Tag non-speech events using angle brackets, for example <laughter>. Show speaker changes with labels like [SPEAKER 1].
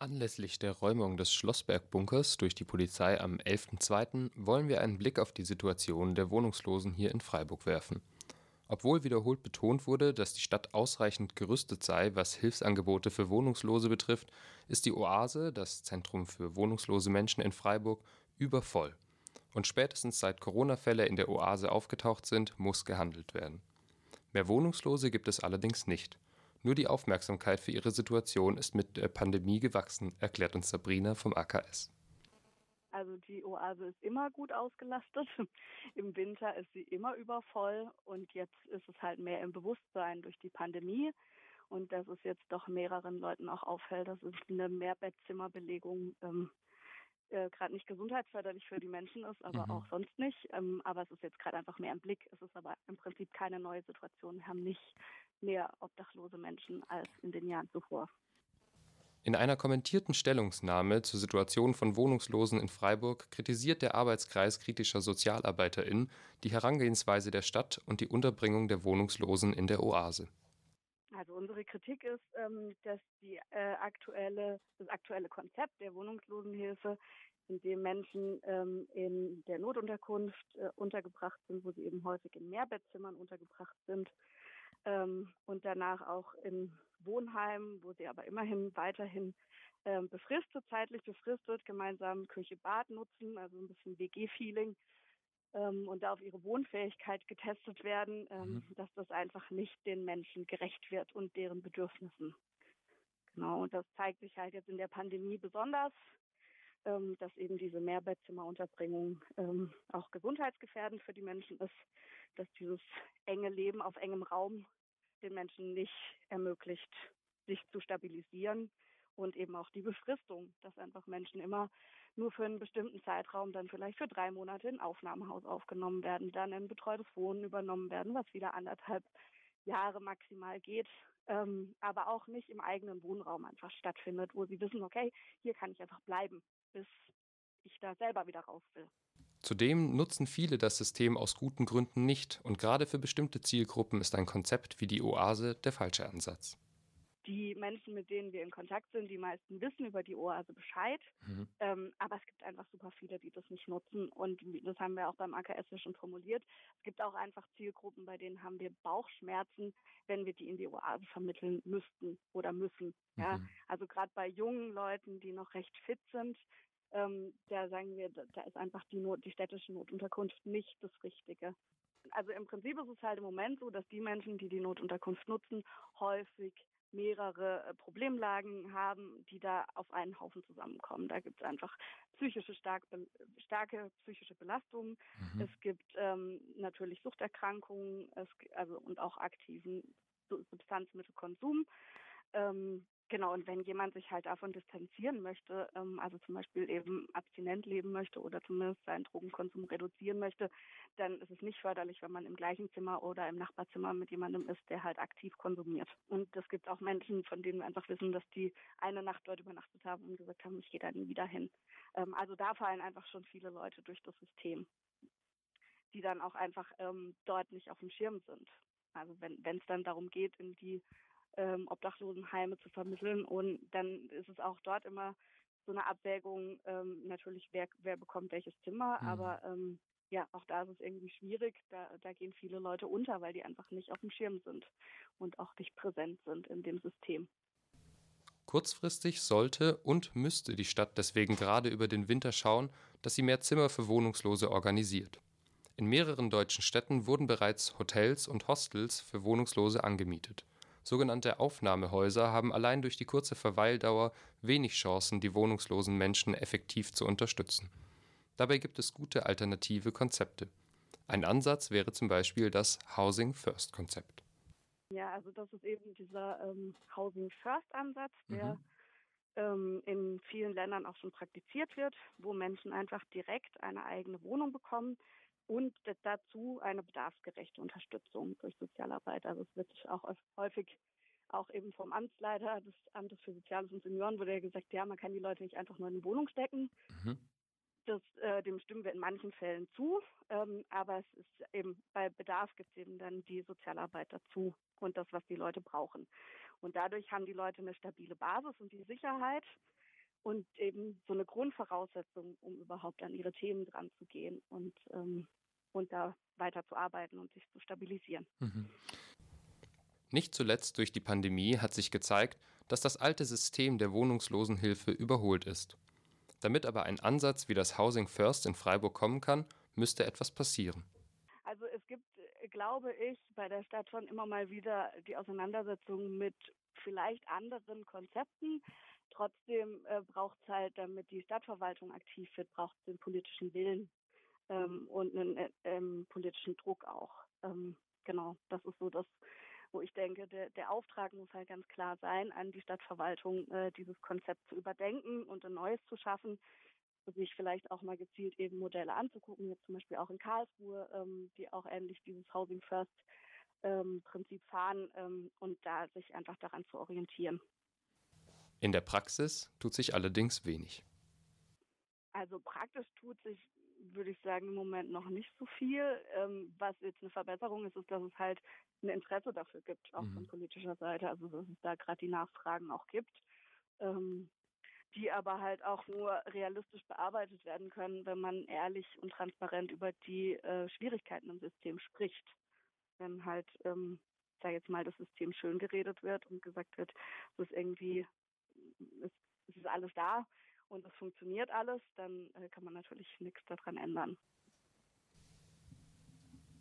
[SPEAKER 1] Anlässlich der Räumung des Schlossberg-Bunkers durch die Polizei am 11.02. wollen wir einen Blick auf die Situation der Wohnungslosen hier in Freiburg werfen. Obwohl wiederholt betont wurde, dass die Stadt ausreichend gerüstet sei, was Hilfsangebote für Wohnungslose betrifft, ist die Oase, das Zentrum für wohnungslose Menschen in Freiburg, übervoll. Und spätestens seit Corona-Fälle in der Oase aufgetaucht sind, muss gehandelt werden. Mehr Wohnungslose gibt es allerdings nicht. Nur die Aufmerksamkeit für ihre Situation ist mit der Pandemie gewachsen, erklärt uns Sabrina vom AKS.
[SPEAKER 2] Also die Oase ist immer gut ausgelastet. <laughs> Im Winter ist sie immer übervoll und jetzt ist es halt mehr im Bewusstsein durch die Pandemie und dass es jetzt doch mehreren Leuten auch auffällt, dass es eine Mehrbettzimmerbelegung ähm, äh, gerade nicht gesundheitsförderlich für die Menschen ist, aber mhm. auch sonst nicht. Ähm, aber es ist jetzt gerade einfach mehr im Blick. Es ist aber im Prinzip keine neue Situation. Wir haben nicht mehr obdachlose Menschen als in den Jahren zuvor.
[SPEAKER 1] In einer kommentierten Stellungnahme zur Situation von Wohnungslosen in Freiburg kritisiert der Arbeitskreis kritischer SozialarbeiterInnen die Herangehensweise der Stadt und die Unterbringung der Wohnungslosen in der Oase.
[SPEAKER 2] Also unsere Kritik ist, ähm, dass die äh, aktuelle, das aktuelle Konzept der Wohnungslosenhilfe, in dem Menschen ähm, in der Notunterkunft äh, untergebracht sind, wo sie eben häufig in Mehrbettzimmern untergebracht sind, ähm, und danach auch in Wohnheimen, wo sie aber immerhin weiterhin ähm, befristet, zeitlich befristet, gemeinsam Küche, Bad nutzen, also ein bisschen WG-Feeling ähm, und da auf ihre Wohnfähigkeit getestet werden, ähm, mhm. dass das einfach nicht den Menschen gerecht wird und deren Bedürfnissen. Genau, und das zeigt sich halt jetzt in der Pandemie besonders, ähm, dass eben diese Mehrbettzimmerunterbringung ähm, auch gesundheitsgefährdend für die Menschen ist, dass dieses enge Leben auf engem Raum den Menschen nicht ermöglicht, sich zu stabilisieren und eben auch die Befristung, dass einfach Menschen immer nur für einen bestimmten Zeitraum dann vielleicht für drei Monate in Aufnahmehaus aufgenommen werden, dann in betreutes Wohnen übernommen werden, was wieder anderthalb Jahre maximal geht, ähm, aber auch nicht im eigenen Wohnraum einfach stattfindet, wo sie wissen, okay, hier kann ich einfach bleiben, bis ich da selber wieder raus will.
[SPEAKER 1] Zudem nutzen viele das System aus guten Gründen nicht und gerade für bestimmte Zielgruppen ist ein Konzept wie die Oase der falsche Ansatz.
[SPEAKER 2] Die Menschen, mit denen wir in Kontakt sind, die meisten wissen über die Oase Bescheid, mhm. ähm, aber es gibt einfach super viele, die das nicht nutzen und das haben wir auch beim AKS ja schon formuliert. Es gibt auch einfach Zielgruppen, bei denen haben wir Bauchschmerzen, wenn wir die in die Oase vermitteln müssten oder müssen. Ja? Mhm. Also gerade bei jungen Leuten, die noch recht fit sind, ähm, da sagen wir, da ist einfach die, Not, die städtische Notunterkunft nicht das Richtige. Also im Prinzip ist es halt im Moment so, dass die Menschen, die die Notunterkunft nutzen, häufig mehrere äh, Problemlagen haben, die da auf einen Haufen zusammenkommen. Da gibt es einfach psychische stark, starke psychische Belastungen. Mhm. Es gibt ähm, natürlich Suchterkrankungen, es, also und auch aktiven Substanzmittelkonsum. Ähm, Genau, und wenn jemand sich halt davon distanzieren möchte, ähm, also zum Beispiel eben abstinent leben möchte oder zumindest seinen Drogenkonsum reduzieren möchte, dann ist es nicht förderlich, wenn man im gleichen Zimmer oder im Nachbarzimmer mit jemandem ist, der halt aktiv konsumiert. Und es gibt auch Menschen, von denen wir einfach wissen, dass die eine Nacht dort übernachtet haben und gesagt haben, ich gehe da nie wieder hin. Ähm, also da fallen einfach schon viele Leute durch das System, die dann auch einfach ähm, dort nicht auf dem Schirm sind. Also wenn es dann darum geht, in die ähm, Obdachlosenheime zu vermitteln. Und dann ist es auch dort immer so eine Abwägung, ähm, natürlich, wer, wer bekommt welches Zimmer, mhm. aber ähm, ja, auch da ist es irgendwie schwierig. Da, da gehen viele Leute unter, weil die einfach nicht auf dem Schirm sind und auch nicht präsent sind in dem System.
[SPEAKER 1] Kurzfristig sollte und müsste die Stadt deswegen gerade über den Winter schauen, dass sie mehr Zimmer für Wohnungslose organisiert. In mehreren deutschen Städten wurden bereits Hotels und Hostels für Wohnungslose angemietet. Sogenannte Aufnahmehäuser haben allein durch die kurze Verweildauer wenig Chancen, die wohnungslosen Menschen effektiv zu unterstützen. Dabei gibt es gute alternative Konzepte. Ein Ansatz wäre zum Beispiel das Housing First Konzept.
[SPEAKER 2] Ja, also das ist eben dieser ähm, Housing First Ansatz, der mhm. ähm, in vielen Ländern auch schon praktiziert wird, wo Menschen einfach direkt eine eigene Wohnung bekommen und dazu eine bedarfsgerechte Unterstützung durch Sozialarbeit. Also es wird auch häufig auch eben vom Amtsleiter des Amtes für Soziales und Senioren wurde ja gesagt, ja, man kann die Leute nicht einfach nur in eine Wohnung stecken. Mhm. Das, äh, dem stimmen wir in manchen Fällen zu, ähm, aber es ist eben bei Bedarf gibt es eben dann die Sozialarbeit dazu und das, was die Leute brauchen. Und dadurch haben die Leute eine stabile Basis und die Sicherheit, und eben so eine Grundvoraussetzung, um überhaupt an ihre Themen dran zu gehen und, ähm, und da weiter zu arbeiten und sich zu stabilisieren. Mhm.
[SPEAKER 1] Nicht zuletzt durch die Pandemie hat sich gezeigt, dass das alte System der Wohnungslosenhilfe überholt ist. Damit aber ein Ansatz wie das Housing First in Freiburg kommen kann, müsste etwas passieren.
[SPEAKER 2] Also es gibt, glaube ich, bei der Stadt schon immer mal wieder die Auseinandersetzung mit vielleicht anderen Konzepten. Trotzdem äh, braucht es halt, damit die Stadtverwaltung aktiv wird, braucht es den politischen Willen ähm, und einen äh, ähm, politischen Druck auch. Ähm, genau, das ist so das, wo ich denke, der, der Auftrag muss halt ganz klar sein, an die Stadtverwaltung äh, dieses Konzept zu überdenken und ein neues zu schaffen, sich vielleicht auch mal gezielt eben Modelle anzugucken, jetzt zum Beispiel auch in Karlsruhe, ähm, die auch ähnlich dieses Housing First ähm, Prinzip fahren ähm, und da sich einfach daran zu orientieren.
[SPEAKER 1] In der Praxis tut sich allerdings wenig.
[SPEAKER 2] Also praktisch tut sich, würde ich sagen, im Moment noch nicht so viel. Ähm, was jetzt eine Verbesserung ist, ist, dass es halt ein Interesse dafür gibt, auch mhm. von politischer Seite. Also dass es da gerade die Nachfragen auch gibt, ähm, die aber halt auch nur realistisch bearbeitet werden können, wenn man ehrlich und transparent über die äh, Schwierigkeiten im System spricht. Wenn halt, ähm, sage jetzt mal, das System schön geredet wird und gesagt wird, es ist irgendwie, es, es ist alles da und es funktioniert alles, dann äh, kann man natürlich nichts daran ändern.